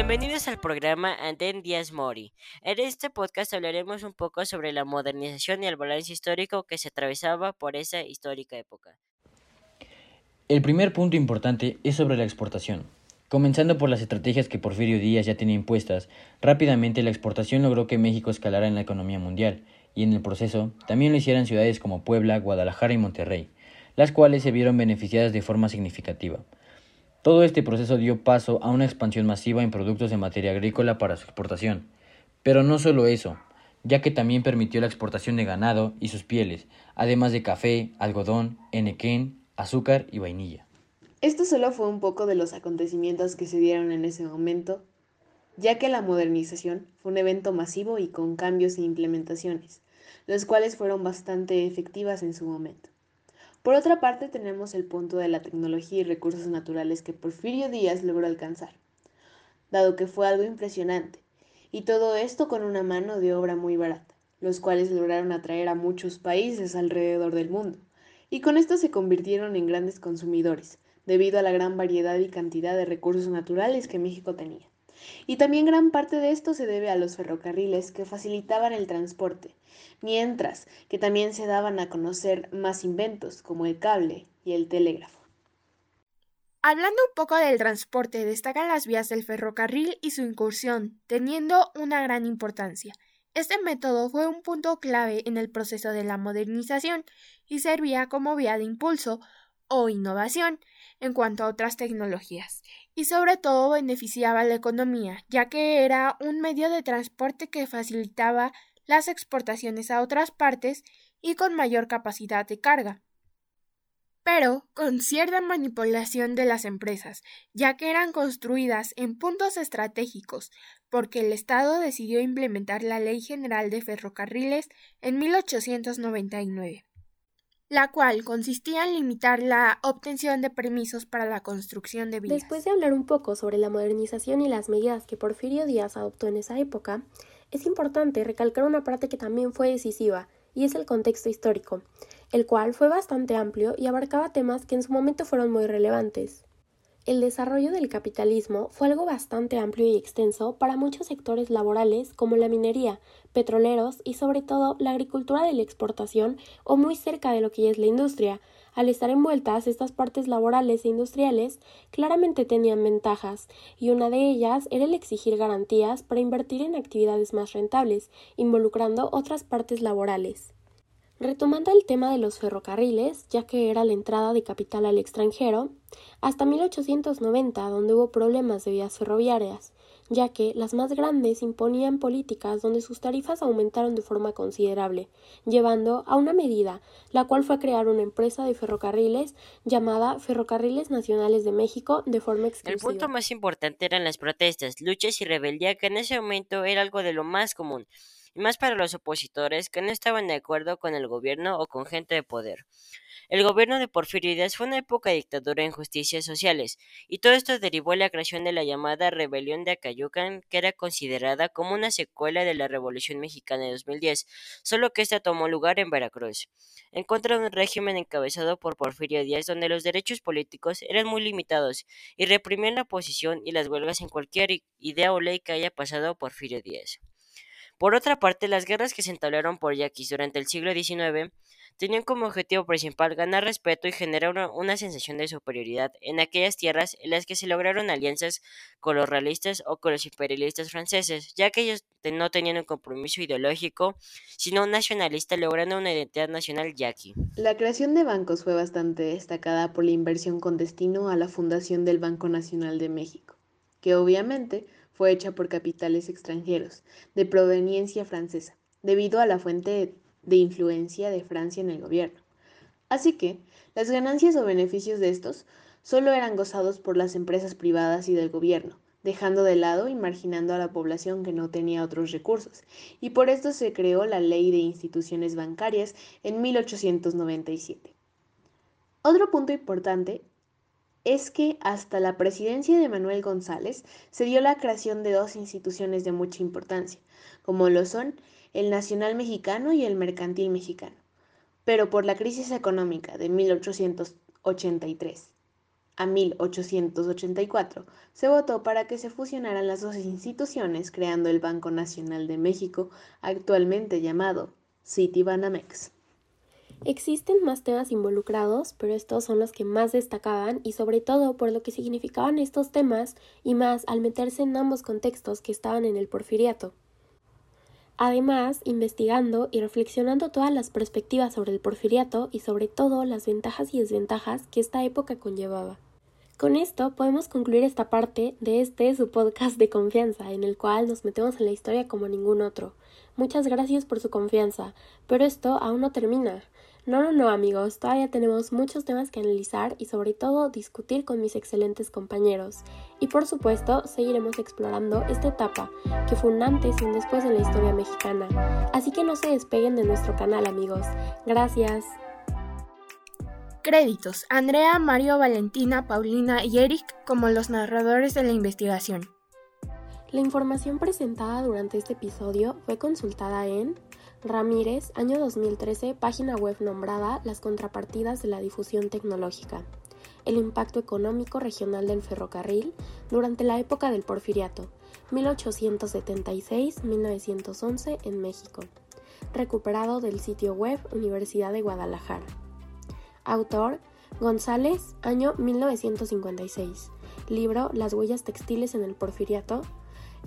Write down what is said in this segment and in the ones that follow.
Bienvenidos al programa Anden Díaz Mori. En este podcast hablaremos un poco sobre la modernización y el balance histórico que se atravesaba por esa histórica época. El primer punto importante es sobre la exportación. Comenzando por las estrategias que Porfirio Díaz ya tenía impuestas, rápidamente la exportación logró que México escalara en la economía mundial, y en el proceso también lo hicieran ciudades como Puebla, Guadalajara y Monterrey, las cuales se vieron beneficiadas de forma significativa. Todo este proceso dio paso a una expansión masiva en productos de materia agrícola para su exportación. Pero no solo eso, ya que también permitió la exportación de ganado y sus pieles, además de café, algodón, enequén, azúcar y vainilla. Esto solo fue un poco de los acontecimientos que se dieron en ese momento, ya que la modernización fue un evento masivo y con cambios e implementaciones, los cuales fueron bastante efectivas en su momento. Por otra parte, tenemos el punto de la tecnología y recursos naturales que Porfirio Díaz logró alcanzar, dado que fue algo impresionante, y todo esto con una mano de obra muy barata, los cuales lograron atraer a muchos países alrededor del mundo, y con esto se convirtieron en grandes consumidores, debido a la gran variedad y cantidad de recursos naturales que México tenía. Y también gran parte de esto se debe a los ferrocarriles que facilitaban el transporte, mientras que también se daban a conocer más inventos como el cable y el telégrafo. Hablando un poco del transporte, destacan las vías del ferrocarril y su incursión, teniendo una gran importancia. Este método fue un punto clave en el proceso de la modernización y servía como vía de impulso o innovación en cuanto a otras tecnologías, y sobre todo beneficiaba a la economía, ya que era un medio de transporte que facilitaba las exportaciones a otras partes y con mayor capacidad de carga. Pero con cierta manipulación de las empresas, ya que eran construidas en puntos estratégicos, porque el Estado decidió implementar la Ley General de Ferrocarriles en 1899 la cual consistía en limitar la obtención de permisos para la construcción de vías. Después de hablar un poco sobre la modernización y las medidas que Porfirio Díaz adoptó en esa época, es importante recalcar una parte que también fue decisiva, y es el contexto histórico, el cual fue bastante amplio y abarcaba temas que en su momento fueron muy relevantes. El desarrollo del capitalismo fue algo bastante amplio y extenso para muchos sectores laborales como la minería, petroleros y sobre todo la agricultura de la exportación o muy cerca de lo que es la industria. Al estar envueltas estas partes laborales e industriales claramente tenían ventajas y una de ellas era el exigir garantías para invertir en actividades más rentables, involucrando otras partes laborales. Retomando el tema de los ferrocarriles, ya que era la entrada de capital al extranjero, hasta 1890, donde hubo problemas de vías ferroviarias, ya que las más grandes imponían políticas donde sus tarifas aumentaron de forma considerable, llevando a una medida, la cual fue crear una empresa de ferrocarriles llamada Ferrocarriles Nacionales de México de forma exclusiva. El punto más importante eran las protestas, luchas y rebeldía, que en ese momento era algo de lo más común y más para los opositores que no estaban de acuerdo con el gobierno o con gente de poder. El gobierno de Porfirio Díaz fue una época de dictadura e injusticias sociales, y todo esto derivó en la creación de la llamada Rebelión de Acayucan, que era considerada como una secuela de la Revolución Mexicana de 2010, solo que esta tomó lugar en Veracruz, en contra de un régimen encabezado por Porfirio Díaz donde los derechos políticos eran muy limitados y reprimían la oposición y las huelgas en cualquier idea o ley que haya pasado Porfirio Díaz. Por otra parte, las guerras que se entablaron por yaquis durante el siglo XIX tenían como objetivo principal ganar respeto y generar una, sensación de superioridad en aquellas tierras en las que se lograron alianzas con los realistas o con los imperialistas franceses, ya que ellos no tenían un compromiso ideológico, sino nacionalista logrando una identidad nacional yaqui. La creación de bancos fue bastante destacada por la inversión con destino a la fundación del Banco Nacional de México, que obviamente fue hecha por capitales extranjeros de proveniencia francesa, debido a la fuente de influencia de Francia en el gobierno. Así que las ganancias o beneficios de estos solo eran gozados por las empresas privadas y del gobierno, dejando de lado y marginando a la población que no tenía otros recursos, y por esto se creó la Ley de Instituciones Bancarias en 1897. Otro punto importante es que hasta la presidencia de Manuel González se dio la creación de dos instituciones de mucha importancia, como lo son el Nacional Mexicano y el Mercantil Mexicano. Pero por la crisis económica de 1883 a 1884, se votó para que se fusionaran las dos instituciones creando el Banco Nacional de México, actualmente llamado Citibanamex. Existen más temas involucrados, pero estos son los que más destacaban y sobre todo por lo que significaban estos temas y más al meterse en ambos contextos que estaban en el porfiriato. Además, investigando y reflexionando todas las perspectivas sobre el porfiriato y sobre todo las ventajas y desventajas que esta época conllevaba. Con esto podemos concluir esta parte de este su podcast de confianza, en el cual nos metemos en la historia como ningún otro. Muchas gracias por su confianza, pero esto aún no termina. No, no, no amigos, todavía tenemos muchos temas que analizar y sobre todo discutir con mis excelentes compañeros. Y por supuesto, seguiremos explorando esta etapa, que fue un antes y un después en la historia mexicana. Así que no se despeguen de nuestro canal amigos. Gracias. Créditos. Andrea, Mario, Valentina, Paulina y Eric como los narradores de la investigación. La información presentada durante este episodio fue consultada en Ramírez, año 2013, página web nombrada Las contrapartidas de la difusión tecnológica. El impacto económico regional del ferrocarril durante la época del porfiriato, 1876-1911 en México. Recuperado del sitio web Universidad de Guadalajara. Autor González, año 1956. Libro Las huellas textiles en el Porfiriato.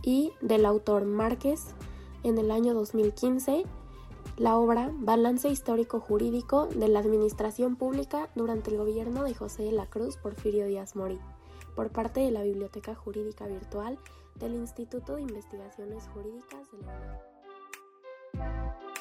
Y del autor Márquez, en el año 2015, la obra Balance Histórico Jurídico de la Administración Pública durante el gobierno de José de la Cruz Porfirio Díaz Mori, por parte de la Biblioteca Jurídica Virtual del Instituto de Investigaciones Jurídicas de la UNAM.